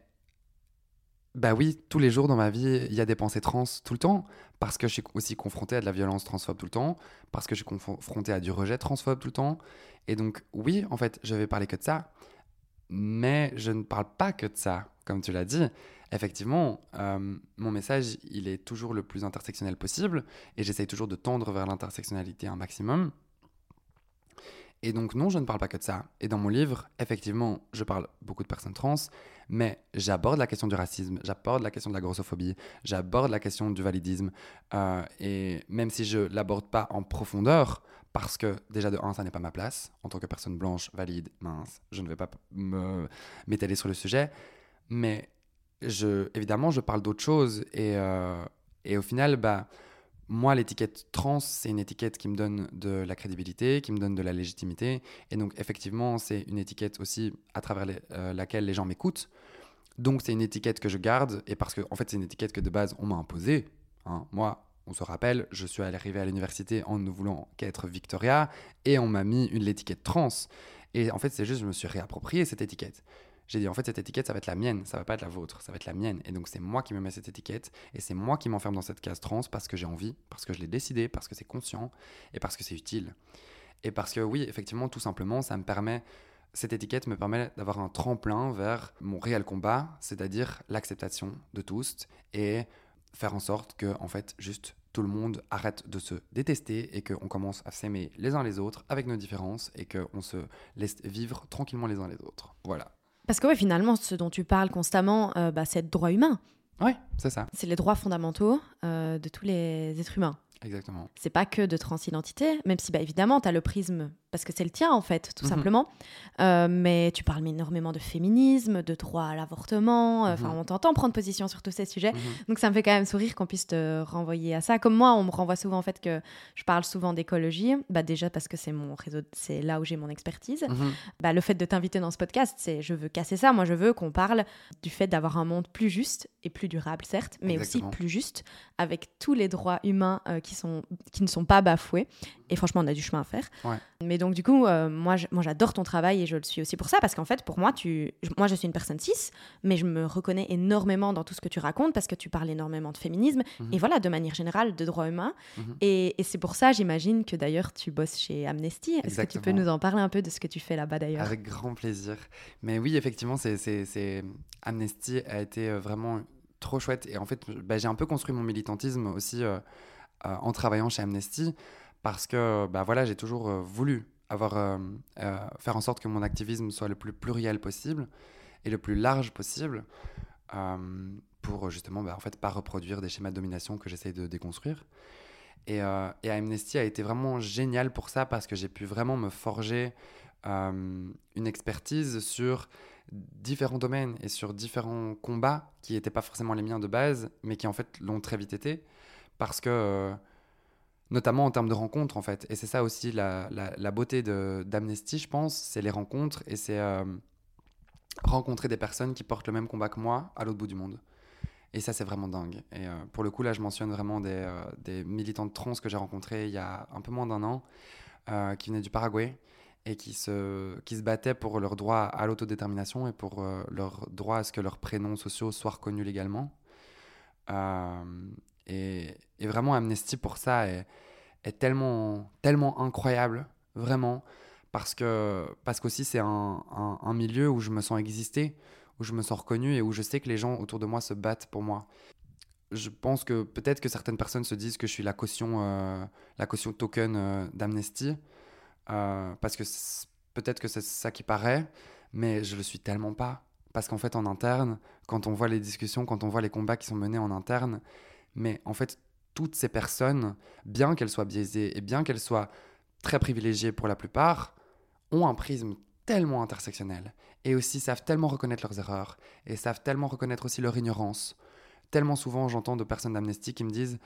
bah oui, tous les jours dans ma vie, il y a des pensées trans tout le temps, parce que je suis aussi confronté à de la violence transphobe tout le temps, parce que je suis confronté à du rejet transphobe tout le temps. Et donc, oui, en fait, je vais parler que de ça, mais je ne parle pas que de ça, comme tu l'as dit. Effectivement, euh, mon message, il est toujours le plus intersectionnel possible, et j'essaye toujours de tendre vers l'intersectionnalité un maximum. Et donc non, je ne parle pas que de ça. Et dans mon livre, effectivement, je parle beaucoup de personnes trans, mais j'aborde la question du racisme, j'aborde la question de la grossophobie, j'aborde la question du validisme. Euh, et même si je l'aborde pas en profondeur, parce que déjà de un, ça n'est pas ma place en tant que personne blanche, valide, mince, je ne vais pas m'étaler sur le sujet. Mais je, évidemment, je parle d'autres choses et, euh, et au final, bah moi, l'étiquette trans, c'est une étiquette qui me donne de la crédibilité, qui me donne de la légitimité. Et donc, effectivement, c'est une étiquette aussi à travers euh, laquelle les gens m'écoutent. Donc, c'est une étiquette que je garde. Et parce que, en fait, c'est une étiquette que de base, on m'a imposée. Hein. Moi, on se rappelle, je suis arrivé à l'université en ne voulant qu'être Victoria. Et on m'a mis une l'étiquette trans. Et en fait, c'est juste, je me suis réapproprié cette étiquette. J'ai dit, en fait, cette étiquette, ça va être la mienne, ça va pas être la vôtre, ça va être la mienne. Et donc, c'est moi qui me mets cette étiquette, et c'est moi qui m'enferme dans cette case trans parce que j'ai envie, parce que je l'ai décidé, parce que c'est conscient, et parce que c'est utile. Et parce que, oui, effectivement, tout simplement, ça me permet, cette étiquette me permet d'avoir un tremplin vers mon réel combat, c'est-à-dire l'acceptation de tous, et faire en sorte que, en fait, juste tout le monde arrête de se détester et qu'on commence à s'aimer les uns les autres avec nos différences et qu'on se laisse vivre tranquillement les uns les autres. Voilà. Parce que finalement, ce dont tu parles constamment, euh, bah, c'est le droit humain. Oui, c'est ça. C'est les droits fondamentaux euh, de tous les êtres humains. Exactement. C'est pas que de transidentité, même si bah, évidemment tu as le prisme, parce que c'est le tien en fait, tout mhm. simplement. Euh, mais tu parles énormément de féminisme, de droit à l'avortement, euh, enfin mhm. on t'entend prendre position sur tous ces sujets. Mhm. Donc ça me fait quand même sourire qu'on puisse te renvoyer à ça. Comme moi, on me renvoie souvent en fait que je parle souvent d'écologie, bah, déjà parce que c'est mon réseau, c'est là où j'ai mon expertise. Bah, le fait de t'inviter dans ce podcast, c'est je veux casser ça. Moi je veux qu'on parle du fait d'avoir un monde plus juste et plus durable, certes, mais aussi plus juste, avec tous les droits humains euh, qui, sont, qui ne sont pas bafoués. Et franchement, on a du chemin à faire. Mais donc, du coup, euh, moi, j'adore ton travail et je le suis aussi pour ça, parce qu'en fait, pour moi, tu, moi, je suis une personne cis, mais je me reconnais énormément dans tout ce que tu racontes, parce que tu parles énormément de féminisme, mhm. et voilà, de manière générale, de droits humains. Mhm. Et, c'est pour ça, j'imagine, que d'ailleurs, tu bosses chez Amnesty. Est-ce que tu peux nous en parler un peu de ce que tu fais là-bas, d'ailleurs? Avec grand plaisir. Mais oui, effectivement, c'est Amnesty a été euh, vraiment trop chouette. Et en fait, bah, j'ai un peu construit mon militantisme aussi euh, euh, en travaillant chez Amnesty parce que bah, voilà, j'ai toujours euh, voulu avoir, euh, faire en sorte que mon activisme soit le plus pluriel possible et le plus large possible pour justement bah, en fait, pas reproduire des schémas de domination que j'essaye de déconstruire. Et, euh, et, Amnesty a été vraiment génial pour ça parce que j'ai pu vraiment me forger euh, une expertise sur différents domaines et sur différents combats qui n'étaient pas forcément les miens de base, mais qui en fait l'ont très vite été. Parce que, euh, notamment en termes de rencontres, en fait. Et c'est ça aussi la, la, la beauté d'Amnesty, je pense, c'est les rencontres et c'est rencontrer des personnes qui portent le même combat que moi à l'autre bout du monde. Et ça, c'est vraiment dingue. Et euh, pour le coup, là, je mentionne vraiment des, euh, des militants trans que j'ai rencontrés il y a un peu moins d'un an, euh, qui venaient du Paraguay et qui se, qui se battaient pour leur droit à l'autodétermination et pour leur droit à ce que leurs prénoms sociaux soient reconnus légalement. Et, vraiment, Amnesty, pour ça, est, tellement, tellement incroyable, vraiment, parce que parce qu'aussi, c'est un, un, un milieu où je me sens exister où je me sens reconnu et où je sais que les gens autour de moi se battent pour moi. Je pense que peut-être que certaines personnes se disent que je suis la caution, euh, la caution token euh, d'Amnesty, euh, parce que peut-être que c'est ça qui paraît, mais je le suis tellement pas. Parce qu'en fait, en interne, quand on voit les discussions, quand on voit les combats qui sont menés en interne, mais en fait, toutes ces personnes, bien qu'elles soient biaisées et bien qu'elles soient très privilégiées pour la plupart, ont un prisme tellement intersectionnels et aussi savent tellement reconnaître leurs erreurs et savent tellement reconnaître aussi leur ignorance. Tellement souvent j'entends de personnes d'Amnesty qui me disent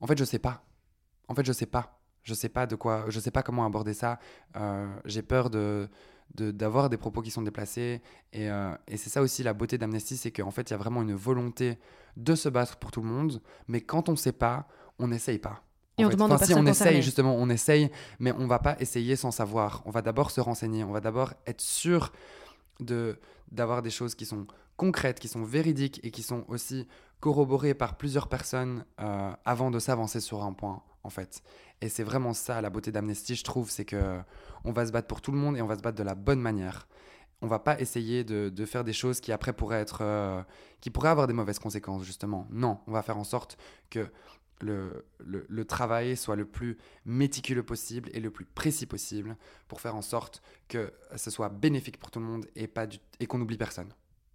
en fait je sais pas. En fait je sais pas. Je sais pas de quoi, je sais pas comment aborder ça. Euh, j'ai peur de d'avoir des propos qui sont déplacés et, euh, et c'est ça aussi la beauté d'Amnesty, c'est qu'en fait il y a vraiment une volonté de se battre pour tout le monde, mais quand on sait pas, on n'essaye pas. Et on demande enfin, si on essaye, justement, on essaye, mais on va pas essayer sans savoir. On va d'abord se renseigner, on va d'abord être sûr de d'avoir des choses qui sont concrètes, qui sont véridiques et qui sont aussi corroborées par plusieurs personnes euh, avant de s'avancer sur un point, en fait. Et c'est vraiment ça la beauté d'Amnesty, je trouve, c'est que on va se battre pour tout le monde et on va se battre de la bonne manière. On va pas essayer de, de faire des choses qui après pourraient être, euh, qui pourraient avoir des mauvaises conséquences justement. Non, on va faire en sorte que le, le, travail soit le plus méticuleux possible et le plus précis possible pour faire en sorte que ce soit bénéfique pour tout le monde et, pas et qu'on n'oublie personne.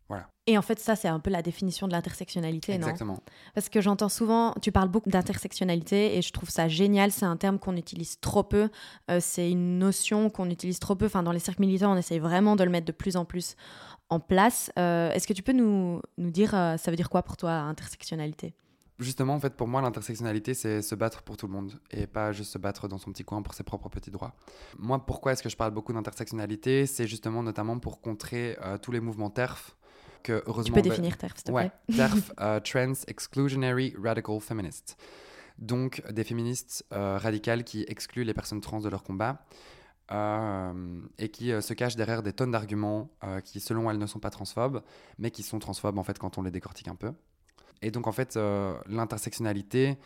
Voilà. Et en fait, ça, c'est un peu la définition de l'intersectionnalité, non? Exactement. Parce que j'entends souvent, tu parles beaucoup d'intersectionnalité et je trouve ça génial. C'est un terme qu'on utilise trop peu. Euh, c'est une notion qu'on utilise trop peu. Enfin, dans les cercles militaires, on essaye vraiment de le mettre de plus en plus en place. Euh, est-ce que tu peux nous, nous dire, euh, ça veut dire quoi pour toi, intersectionnalité? Justement, en fait, pour moi, l'intersectionnalité, c'est se battre pour tout le monde et pas juste se battre dans son petit coin pour ses propres petits droits. Moi, pourquoi est-ce que je parle beaucoup d'intersectionnalité? C'est justement notamment pour contrer tous les mouvements TERF. Que, heureusement, tu peux définir TERF, s'il te plaît TERF, uh, Trans Exclusionary Radical Feminist. Donc, des féministes euh, radicales qui excluent les personnes trans de leur combat. Euh, et qui se cachent derrière des tonnes d'arguments qui, selon elles, ne sont pas transphobes, mais qui sont transphobes en fait quand on les décortique un peu. Et donc, en fait, euh, l'intersectionnalité,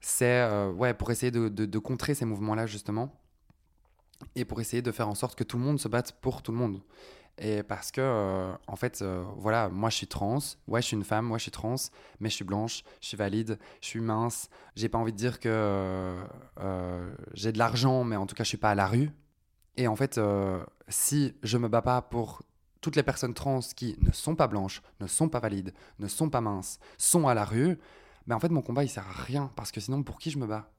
c'est euh, ouais, pour essayer de, de, contrer ces mouvements-là, justement, et pour essayer de faire en sorte que tout le monde se batte pour tout le monde. Et parce que, euh, en fait, voilà, moi je suis trans, ouais, je suis une femme, moi je suis trans, mais je suis blanche, je suis valide, je suis mince. J'ai pas envie de dire que j'ai de l'argent, mais en tout cas, je suis pas à la rue. Et en fait, si je me bats pas pour toutes les personnes trans qui ne sont pas blanches, ne sont pas valides, ne sont pas minces, sont à la rue, mais en fait mon combat il sert à rien parce que sinon pour qui je me bats?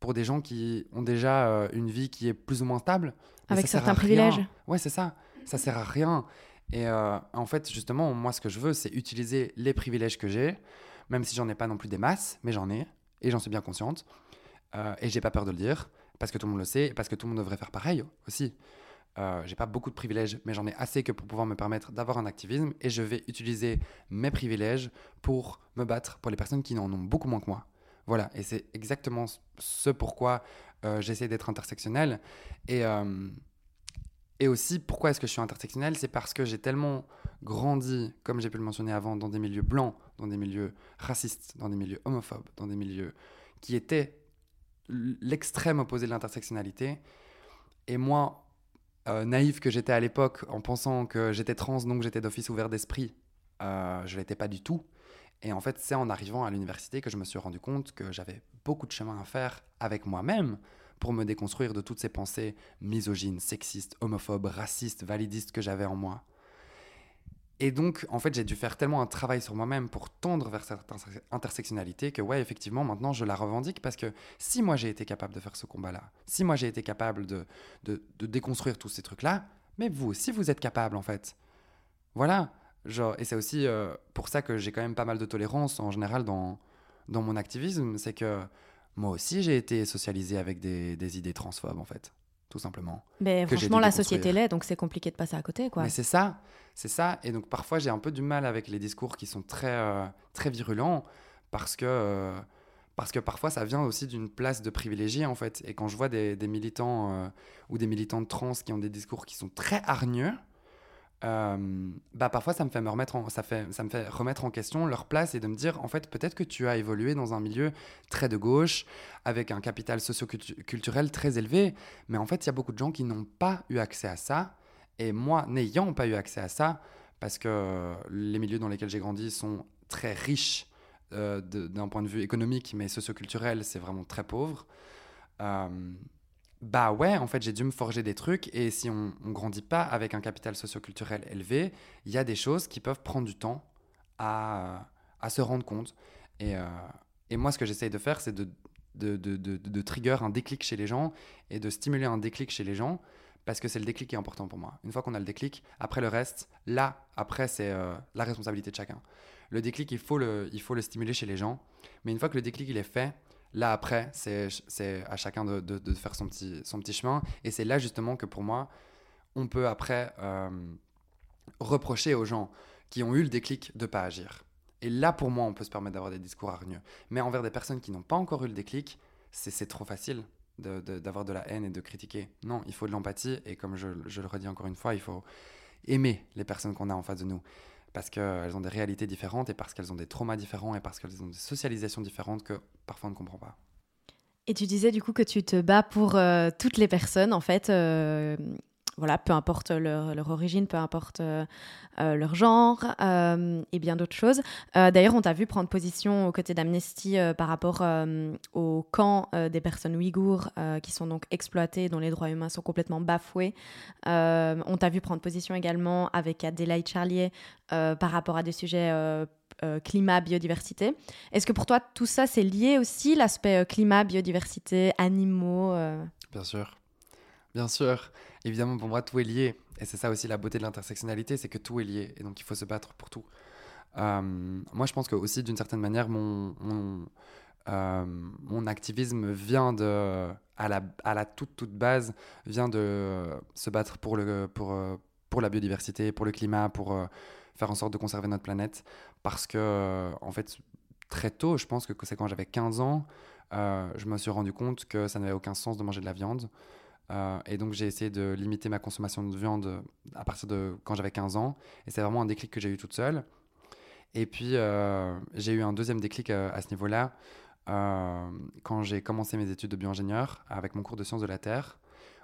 Pour des gens qui ont déjà euh, une vie qui est plus ou moins stable Avec certains privilèges Ouais, c'est ça. Ça sert à rien. Et euh, en fait, justement, moi ce que je veux, c'est utiliser les privilèges que j'ai, même si j'en ai pas non plus des masses, mais j'en ai, et j'en suis bien consciente. Euh, et j'ai pas peur de le dire, parce que tout le monde le sait, et parce que tout le monde devrait faire pareil aussi. Euh, j'ai pas beaucoup de privilèges, mais j'en ai assez que pour pouvoir me permettre d'avoir un activisme et je vais utiliser mes privilèges pour me battre pour les personnes qui n'en ont beaucoup moins que moi. Voilà, et c'est exactement ce pourquoi euh, j'essaie d'être intersectionnel. Et, euh, et aussi, pourquoi est-ce que je suis intersectionnel? C'est parce que j'ai tellement grandi, comme j'ai pu le mentionner avant, dans des milieux blancs, dans des milieux racistes, dans des milieux homophobes, dans des milieux qui étaient l'extrême opposé de l'intersectionnalité. Et moi, euh, naïf que j'étais à l'époque en pensant que j'étais trans, donc j'étais d'office ouvert d'esprit, euh, je l'étais pas du tout. Et en fait, c'est en arrivant à l'université que je me suis rendu compte que j'avais beaucoup de chemin à faire avec moi-même pour me déconstruire de toutes ces pensées misogynes, sexistes, homophobes, racistes, validistes que j'avais en moi. et donc, en fait, j'ai dû faire tellement un travail sur moi-même pour tendre vers cette intersectionnalité que, ouais, effectivement, maintenant, je la revendique parce que si moi j'ai été capable de faire ce combat-là, si moi j'ai été capable de, de, déconstruire tous ces trucs-là, mais vous aussi, vous êtes capable, en fait. Voilà. Genre, et c'est aussi euh, pour ça que j'ai quand même pas mal de tolérance en général dans, dans mon activisme, c'est que moi aussi, j'ai été socialisé avec des, des idées transphobes, en fait tout simplement. Mais franchement, la société l'est, donc c'est compliqué de passer à côté, quoi. Mais c'est ça, c'est ça. Et donc parfois, j'ai un peu du mal avec les discours qui sont très, euh, très virulents, parce que, euh, parce que parfois, ça vient aussi d'une place de privilégié, en fait. Et quand je vois des, des militants euh, ou des militantes trans qui ont des discours qui sont très hargneux, euh, bah parfois ça me fait me remettre en, ça fait ça me fait remettre en question leur place et de me dire en fait peut-être que tu as évolué dans un milieu très de gauche avec un capital socio-culturel très élevé mais en fait il y a beaucoup de gens qui n'ont pas eu accès à ça. Et moi n'ayant pas eu accès à ça parce que les milieux dans lesquels j'ai grandi sont très riches euh, d'un point de vue économique mais socio-culturel c'est vraiment très pauvre. Euh, bah ouais, en fait, j'ai dû me forger des trucs. Et si on ne grandit pas avec un capital socioculturel élevé, il y a des choses qui peuvent prendre du temps à, à se rendre compte. Et, euh, et moi, ce que j'essaye de faire, c'est de, de, de, de, trigger un déclic chez les gens et de stimuler un déclic chez les gens parce que c'est le déclic qui est important pour moi. Une fois qu'on a le déclic, après le reste, là, après, c'est euh, la responsabilité de chacun. Le déclic, il faut le, il faut le stimuler chez les gens. Mais une fois que le déclic, il est fait, Là, après, c'est à chacun de, faire son petit, son petit chemin. Et c'est là, justement, que pour moi, on peut après euh, reprocher aux gens qui ont eu le déclic de ne pas agir. Et là, pour moi, on peut se permettre d'avoir des discours hargneux. Mais envers des personnes qui n'ont pas encore eu le déclic, c'est trop facile d'avoir de, la haine et de critiquer. Non, il faut de l'empathie. Et comme je, je le redis encore une fois, il faut aimer les personnes qu'on a en face de nous parce qu'elles ont des réalités différentes et parce qu'elles ont des traumas différents et parce qu'elles ont des socialisations différentes que parfois on ne comprend pas. Et tu disais du coup que tu te bats pour euh, toutes les personnes en fait. Euh, voilà, peu importe leur, origine, peu importe euh, euh, leur genre euh, et bien d'autres choses. D'ailleurs, on t'a vu prendre position aux côtés d'Amnesty par rapport au camp des personnes ouïghours qui sont donc exploitées, dont les droits humains sont complètement bafoués. on t'a vu prendre position également avec Adélaïde Charlier par rapport à des sujets climat, biodiversité. Est-ce que pour toi, tout ça, c'est lié aussi, l'aspect climat, biodiversité, animaux Bien sûr. Bien sûr. Évidemment, pour moi, tout est lié. Et c'est ça aussi la beauté de l'intersectionnalité, c'est que tout est lié. Et donc, il faut se battre pour tout. Euh, moi, je pense que aussi, d'une certaine manière, mon, euh, mon, activisme vient de, à la, à la toute, toute base, vient de se battre pour, le, pour, pour la biodiversité, pour le climat, pour euh, faire en sorte de conserver notre planète. Parce que, en fait, très tôt, je pense que c'est quand j'avais 15 ans, je me suis rendu compte que ça n'avait aucun sens de manger de la viande. Euh, et donc j'ai essayé de limiter ma consommation de viande à partir de quand j'avais 15 ans. Et c'est vraiment un déclic que j'ai eu toute seule. Et puis euh, j'ai eu un deuxième déclic euh, à ce niveau-là quand j'ai commencé mes études de bioingénieur avec mon cours de sciences de la Terre.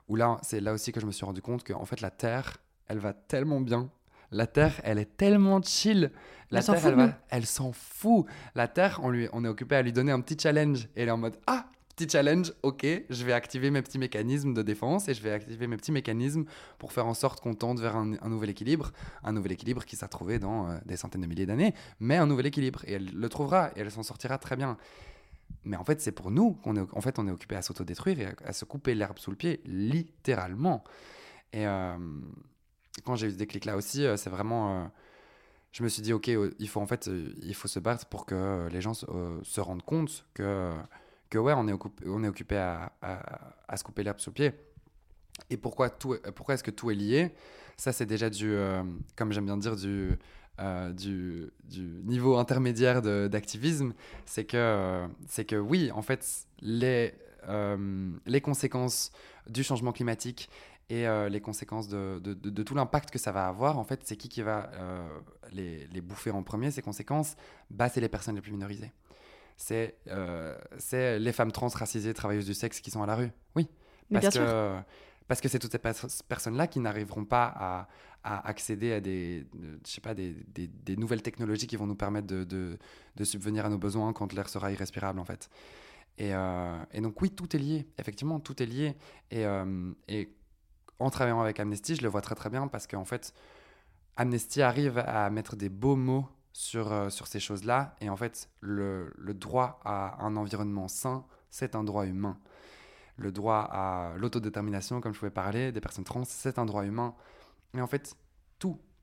Où là, c'est là aussi que je me suis rendu compte qu'en fait la Terre, elle va tellement bien. La Terre, elle est tellement chill. La elle Terre, elle, elle s'en fout. La Terre, on, lui, on est occupé à lui donner un petit challenge. Et elle est en mode Ah, petit challenge, ok, je vais activer mes petits mécanismes de défense et je vais activer mes petits mécanismes pour faire en sorte qu'on tende vers un, nouvel équilibre, un nouvel équilibre qui s'est trouvé dans euh, des centaines de milliers d'années, mais un nouvel équilibre et elle le trouvera et elle s'en sortira très bien. Mais en fait, c'est pour nous qu'on est, en fait, est occupé à s'autodétruire et à, se couper l'herbe sous le pied, littéralement. Et euh, quand j'ai eu ce déclic-là aussi, euh, c'est vraiment je me suis dit ok il faut en fait il faut se battre pour que les gens se rendent compte que que ouais, on est occupé, à, se couper l'herbe sous pied. Et pourquoi, est-ce que tout est lié? Ça, c'est déjà du, euh, comme j'aime bien dire, du, euh, niveau intermédiaire d'activisme. C'est que, que oui, en fait, les, euh, les conséquences du changement climatique et les conséquences de, tout l'impact que ça va avoir, en fait, c'est qui qui va les, les, bouffer en premier, ces conséquences? Bah, C'est les personnes les plus minorisées c'est euh, les femmes trans racisées travailleuses du sexe qui sont à la rue. Oui. Parce que, parce que c'est toutes ces personnes-là qui n'arriveront pas à, à, accéder à des, je sais pas, des, des, nouvelles technologies qui vont nous permettre de, de, de subvenir à nos besoins quand l'air sera irrespirable, en fait. Et, euh, et, donc, oui, tout est lié. Effectivement, tout est lié. Et, euh, et en travaillant avec Amnesty, je le vois très très bien parce qu'en fait, Amnesty arrive à mettre des beaux mots sur, euh, sur ces choses-là. Et en fait, le, le droit à un environnement sain, c'est un droit humain. Le droit à l'autodétermination, comme je pouvais parler, des personnes trans, c'est un droit humain. Et en fait,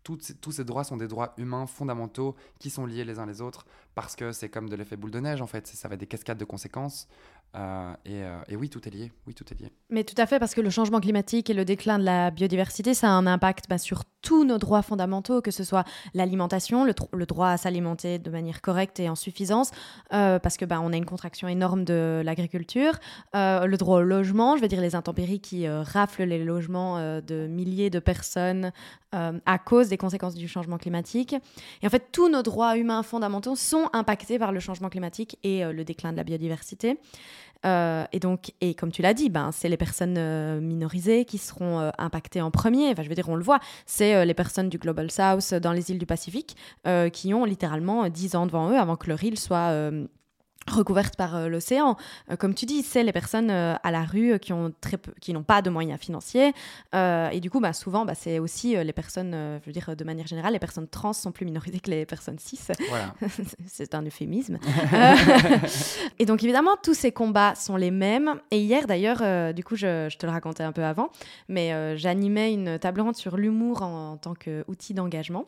tous ces droits sont des droits humains fondamentaux qui sont liés les uns les autres parce que c'est comme de l'effet boule de neige en fait, ça va des cascades de conséquences. Euh, euh, et, oui, tout est lié. Oui, tout est lié. Mais tout à fait, parce que le changement climatique et le déclin de la biodiversité, ça a un impact bah, sur tous nos droits fondamentaux, que ce soit l'alimentation, le, droit à s'alimenter de manière correcte et en suffisance, euh, parce que bah, on a une contraction énorme de l'agriculture, le droit au logement, je veux dire les intempéries qui raflent les logements de milliers de personnes à cause des conséquences du changement climatique. Et en fait, tous nos droits humains fondamentaux sont impactés par le changement climatique et le déclin de la biodiversité. Euh, et donc, et comme tu l'as dit, ben, c'est les personnes euh, minorisées qui seront euh, impactées en premier. Enfin, je veux dire, on le voit, c'est les personnes du Global South dans les îles du Pacifique qui ont littéralement 10 ans devant eux avant que leur île soit recouverte par euh, l'océan. Euh, comme tu dis, c'est les personnes euh, à la rue qui ont très qui n'ont pas de moyens financiers. et du coup, bah, souvent, bah, c'est aussi les personnes, je veux dire, de manière générale, les personnes trans sont plus minorisées que les personnes cis. Voilà. c'est un euphémisme. et donc, évidemment, tous ces combats sont les mêmes. Et hier, d'ailleurs, du coup, je, te le racontais un peu avant, mais j'animais une table ronde sur l'humour en, tant qu'outil d'engagement.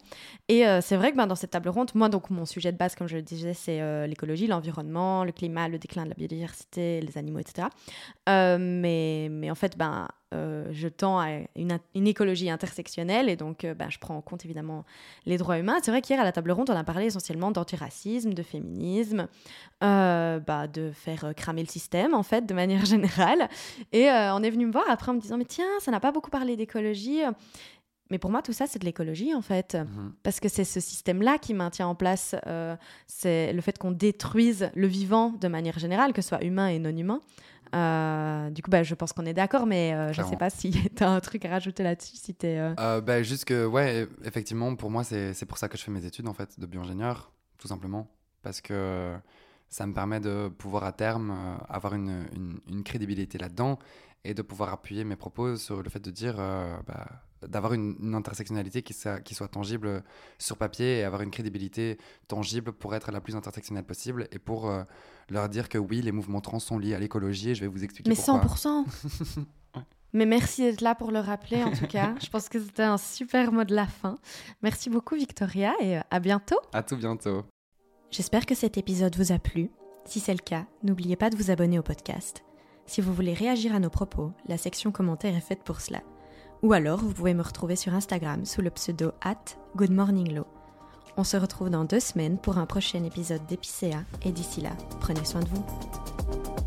Et c'est vrai que ben, dans cette table ronde, moi, donc, mon sujet de base, comme je le disais, c'est l'écologie, l'environnement le climat, le déclin de la biodiversité, les animaux, etc. Euh, mais, mais en fait, ben, euh, je tends à une, écologie intersectionnelle et donc euh, ben, je prends en compte évidemment les droits humains. C'est vrai qu'hier à la table ronde, on a parlé essentiellement d'antiracisme, de féminisme, bah, de faire cramer le système en fait de manière générale. Et on est venu me voir après en me disant mais tiens, ça n'a pas beaucoup parlé d'écologie. Mais pour moi, tout ça, c'est de l'écologie, en fait. Mhm. Parce que c'est ce système-là qui maintient en place, euh, c'est le fait qu'on détruise le vivant de manière générale, que ce soit humain et non humain. Euh, du coup, bah, je pense qu'on est d'accord, mais euh, je ne sais pas si tu as un truc à rajouter là-dessus. Si es, bah, juste que, ouais, effectivement, pour moi, c'est pour ça que je fais mes études, en fait, de bio-ingénieur, tout simplement. Parce que ça me permet de pouvoir, à terme, avoir une, une, une crédibilité là-dedans et de pouvoir appuyer mes propos sur le fait de dire... Bah, d'avoir une, intersectionnalité qui, qui, soit tangible sur papier et avoir une crédibilité tangible pour être la plus intersectionnelle possible et pour euh, leur dire que oui, les mouvements trans sont liés à l'écologie et je vais vous expliquer Mais pourquoi. 100% Mais merci d'être là pour le rappeler en tout cas. je pense que c'était un super mot de la fin. Merci beaucoup Victoria et euh, à bientôt. À tout bientôt. J'espère que cet épisode vous a plu. Si c'est le cas, n'oubliez pas de vous abonner au podcast. Si vous voulez réagir à nos propos, la section commentaires est faite pour cela. Ou alors, vous pouvez me retrouver sur Instagram sous le pseudo at goodmorninglow. On se retrouve dans deux semaines pour un prochain épisode d'Épicéa et d'ici là, prenez soin de vous.